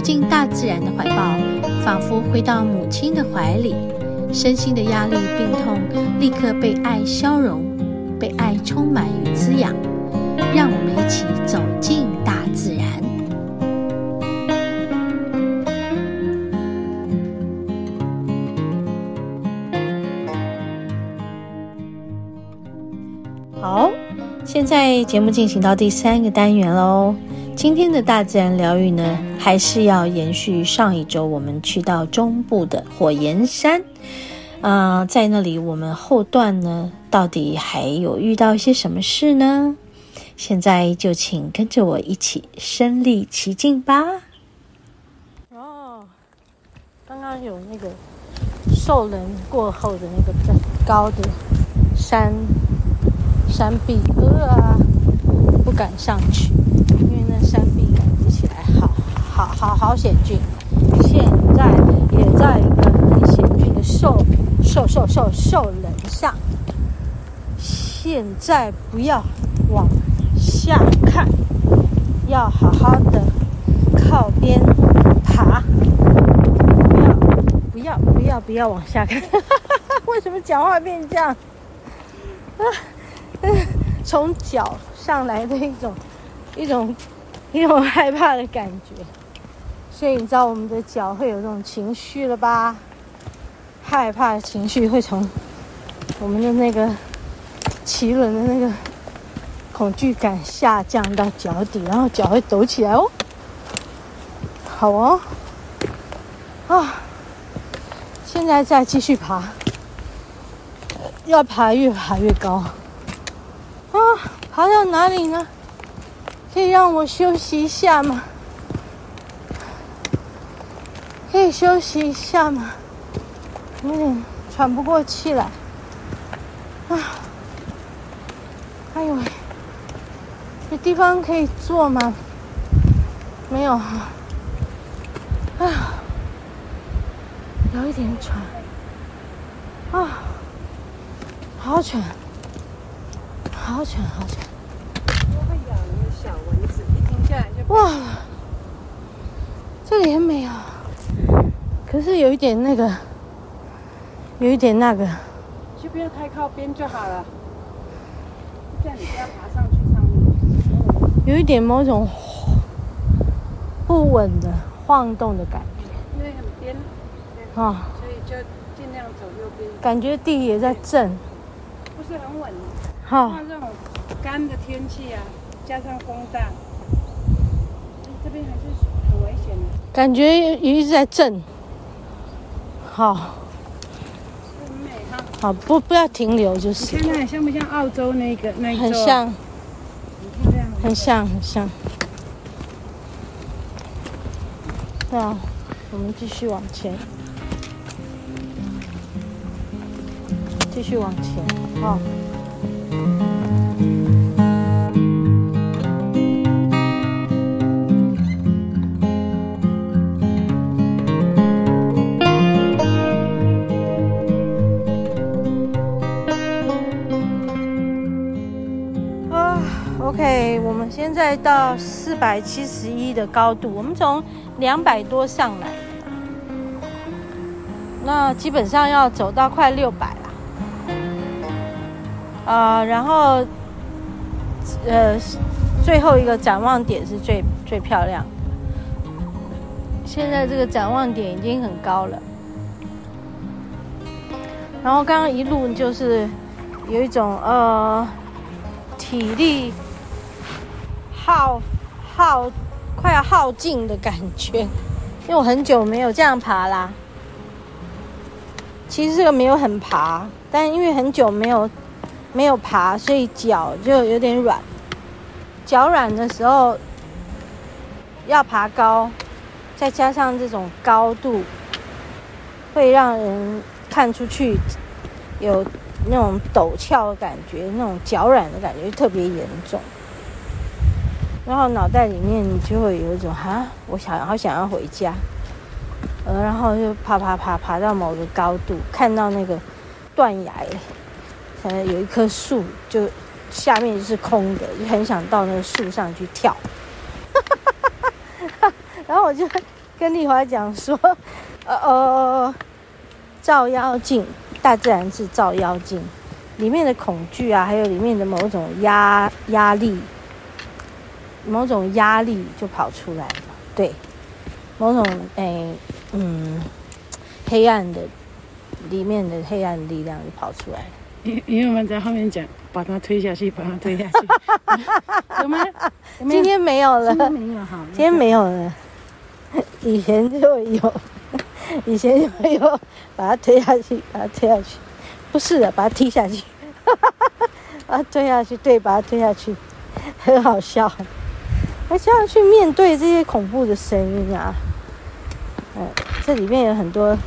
走进大自然的怀抱，仿佛回到母亲的怀里，身心的压力、病痛立刻被爱消融，被爱充满与滋养。让我们一起走进大自然。好，现在节目进行到第三个单元喽。今天的大自然疗愈呢，还是要延续上一周我们去到中部的火焰山。啊、在那里我们后段呢，到底还有遇到一些什么事呢？现在就请跟着我一起身历其境吧。哦，刚刚有那个兽人过后的那个比较高的山。山壁，呃，不敢上去，山壁感觉起来好好好好险峻。现在也在一个很险峻的兽兽兽兽兽人上。现在不要往下看，要好好的靠边爬。不要不要不要不要往下看，为什么讲话变这样？啊！从脚上来的一种一种一种害怕的感觉，所以你知道我们的脚会有这种情绪了吧？害怕的情绪会从我们的那个脐轮的那个恐惧感下降到脚底，然后脚会抖起来哦。好哦，啊，现在再继续爬，要爬越爬越高。啊，爬到哪里呢？可以让我休息一下吗？可以休息一下吗？有点喘不过气来。啊，哎呦喂，有地方可以坐吗？没有哈。啊，有一点喘。啊，好喘。好喘，好喘！会咬那小蚊子，一停下来就哇，这里很美啊，可是有一点那个，有一点那个，就不要太靠边就好了。这样你不要爬上去上面。有一点某种不稳的晃动的感觉。因为很边，啊、哦，所以就尽量走右边。感觉地也在震，不是很稳。好，像这种干的天气啊，加上风大，这边还是很危险的。感觉也一直在震。好，很美哈。好，不不要停留就是。你看看像不像澳洲那个那个？很像。很像很像。那我们继续往前，继续往前，好。我们现在到四百七十一的高度，我们从两百多上来，那基本上要走到快六百了。啊、呃，然后呃，最后一个展望点是最最漂亮的。现在这个展望点已经很高了，然后刚刚一路就是有一种呃体力。耗耗快要耗尽的感觉，因为我很久没有这样爬啦。其实这个没有很爬，但因为很久没有没有爬，所以脚就有点软。脚软的时候要爬高，再加上这种高度，会让人看出去有那种陡峭的感觉，那种脚软的感觉特别严重。然后脑袋里面你就会有一种哈，我想好想要回家，呃，然后就爬爬爬爬到某个高度，看到那个断崖，呃，有一棵树，就下面就是空的，就很想到那个树上去跳。然后我就跟丽华讲说，呃呃，照妖镜，大自然是照妖镜，里面的恐惧啊，还有里面的某种压压力。某种压力就跑出来了，对，某种诶，嗯，黑暗的里面的黑暗力量就跑出来了。因因为我们在后面讲，把它推下去，把它推下去，有吗？今天没有了，今天没有哈，今天没有了。以前就有，以前就有，把它推下去，把它推下去，不是的，把它踢下去，把它推下去，对，把它推下去，很好笑。还是要去面对这些恐怖的声音啊！嗯，这里面有很多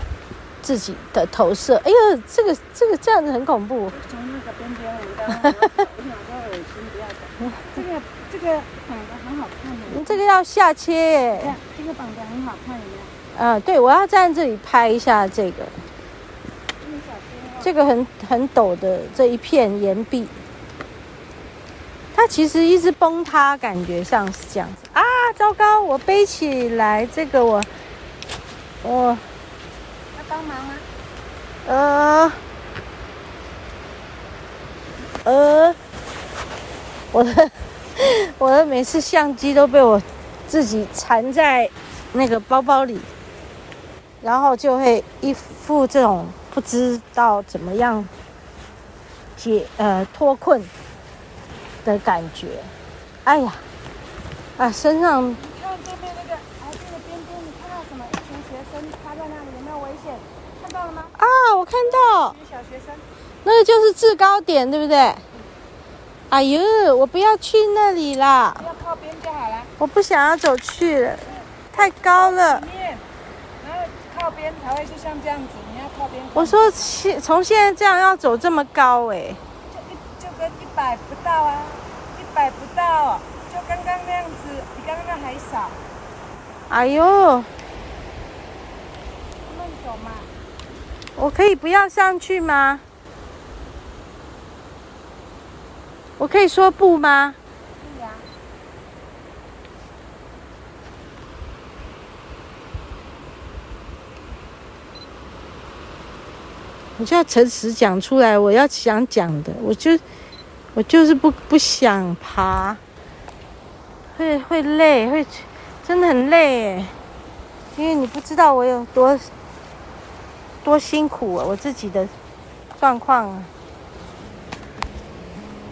自己的投射。哎呦，这个这个这样子很恐怖。从那个边边闻到，我想说恶心，不要走。这个这个绑的很好看的。这个要下切耶。这个绑的很好看，有没有？嗯，对，我要站在这里拍一下这个。这个很很陡的这一片岩壁。它其实一直崩塌，感觉上是这样子啊！糟糕，我背起来这个我，我要帮忙吗？呃呃，我的我的每次相机都被我自己缠在那个包包里，然后就会一副这种不知道怎么样解呃脱困。的感觉，哎呀，啊，身上。你看这边那个啊，这个边边，你看到什么？一群学生趴在那里，有没有危险？看到了吗？啊，我看到。小学生。那个就是制高点，对不对？嗯、哎呦，我不要去那里啦。要靠边就好了。我不想要走去了，太高了。面，然后靠边才会就像这样子，你要靠边。我说现从现在这样要走这么高哎、欸。一百不到啊，一百不到，就刚刚那样子，比刚刚那还少。哎呦，慢走嘛。我可以不要上去吗？我可以说不吗？对呀啊。我就要诚实讲出来，我要想讲的，我就。我就是不不想爬，会会累，会真的很累，因为你不知道我有多多辛苦啊，我自己的状况啊。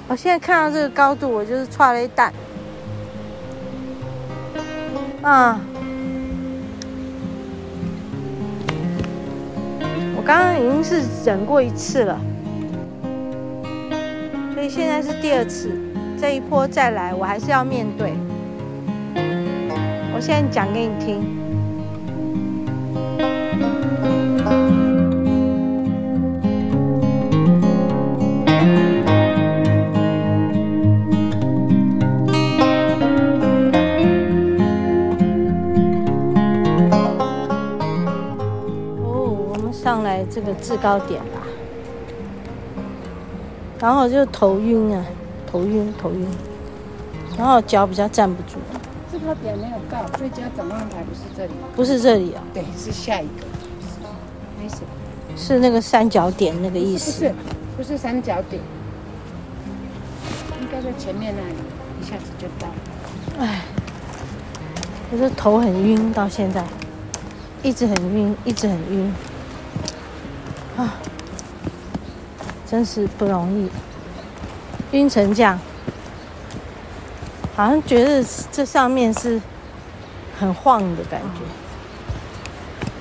我现在看到这个高度，我就是踹了一蛋啊！我刚刚已经是忍过一次了。所以现在是第二次，这一波再来，我还是要面对。我现在讲给你听。哦，我们上来这个制高点了。然后就头晕啊，头晕头晕，然后脚比较站不住。这个点没有到，最佳展望台不是这里，不是这里啊，对，是下一个，没事，是那个三角点那个意思，不是，不是三角点，应该在前面那里，一下子就到。了。哎，我这头很晕，到现在。一直很晕，一直很晕啊。真是不容易，晕成这样，好像觉得这上面是很晃的感觉。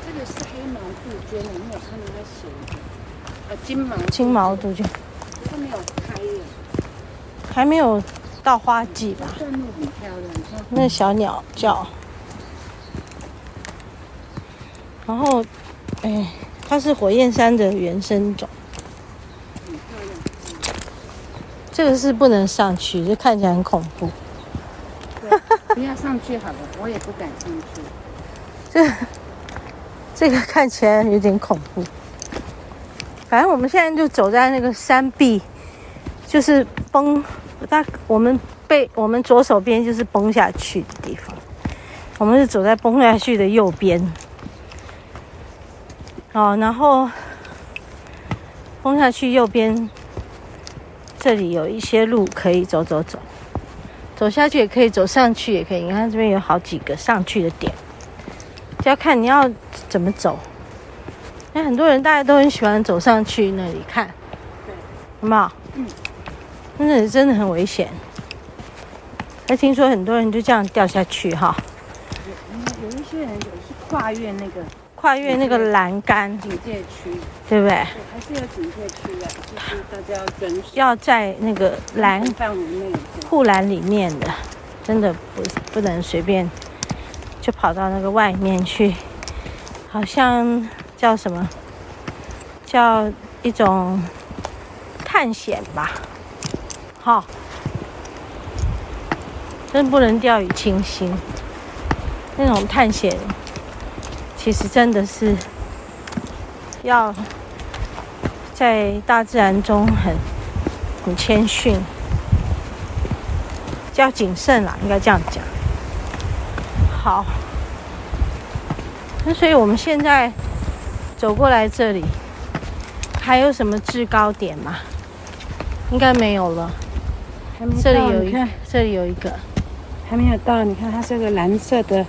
这个是黑毛杜鹃，有没有看到它写？呃，金毛金毛杜鹃，它没有开耶，还没有到花季吧？段落很漂亮，那小鸟叫，然后，哎，它是火焰山的原生种。这个是不能上去，这看起来很恐怖。不要上去好了，我也不敢上去。这这个看起来有点恐怖。反正我们现在就走在那个山壁，就是崩，大我们背我们左手边就是崩下去的地方。我们是走在崩下去的右边。哦，然后崩下去右边，这里有一些路可以走走走。走下去也可以，走上去也可以。你看这边有好几个上去的点，就要看你要怎么走。那很多人大家都很喜欢走上去那里看，对，好不好？嗯。那里真的很危险，还听说很多人就这样掉下去哈。有有一些人有是跨越那个。跨越那个栏杆，警戒区，对不对？还是有警戒区的，就是大家要遵守。要在那个栏范围内，护栏里面的，真的不不能随便就跑到那个外面去，好像叫什么？叫一种探险吧？好，真不能掉以轻心，那种探险。其实真的是要在大自然中很很谦逊，要谨慎啦，应该这样讲。好，那所以我们现在走过来这里，还有什么制高点吗？应该没有了。还没，这里有一个，这里有一个，还没有到。你看，它是个蓝色的。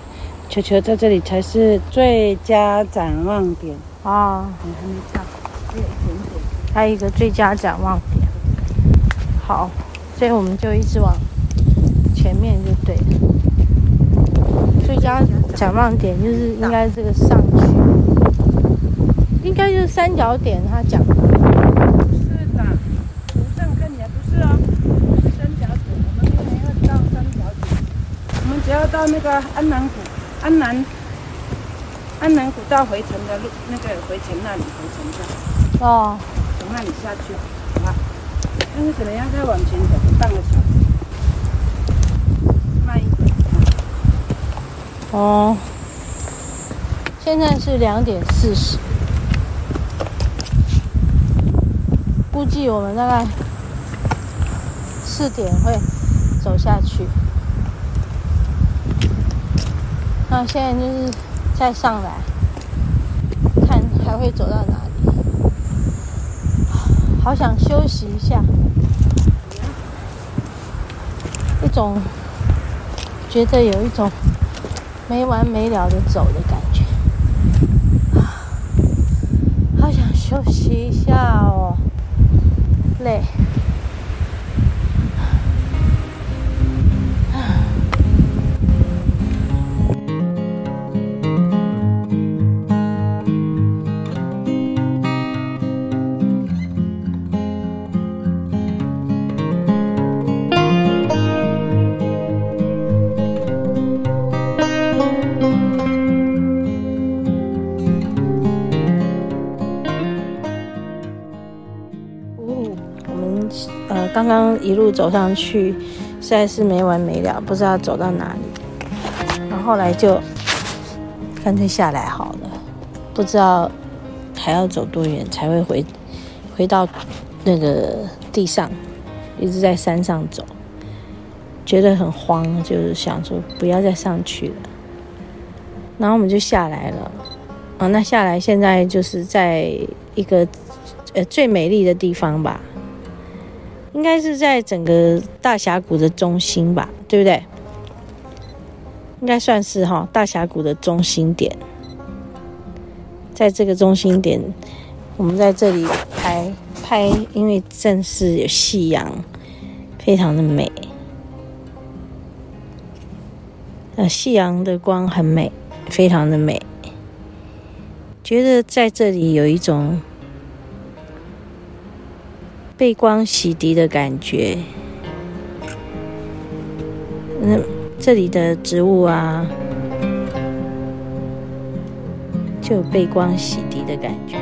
球球在这里才是最佳展望点啊！你还没到，还有一点点，还有一个最佳展望点。好，所以我们就一直往前面就对了。最佳展望点就是应该这个上去，应该就是三角点，他讲的。是的，图上看起来不是哦，是三角点。我们没有到三角点，我们只要到那个安南谷。安南安南古道回程的路，那个回程那里回程的哦，从那里下去，好吧？但是可能要再往前走半个小时，慢一点。哦，现在是两点四十，估计我们大概四点会走下去。那现在就是再上来，看还会走到哪里？好想休息一下，一种觉得有一种没完没了的走的感觉，好想休息一下哦，累。一路走上去，实在是没完没了，不知道走到哪里。然后后来就干脆下来好了，不知道还要走多远才会回回到那个地上，一直在山上走，觉得很慌，就是想说不要再上去了。然后我们就下来了。啊，那下来现在就是在一个呃最美丽的地方吧。应该是在整个大峡谷的中心吧，对不对？应该算是哈，大峡谷的中心点。在这个中心点，我们在这里拍拍，因为正是有夕阳，非常的美。呃，夕阳的光很美，非常的美。觉得在这里有一种。被光洗涤的感觉，那这里的植物啊，就有被光洗涤的感觉。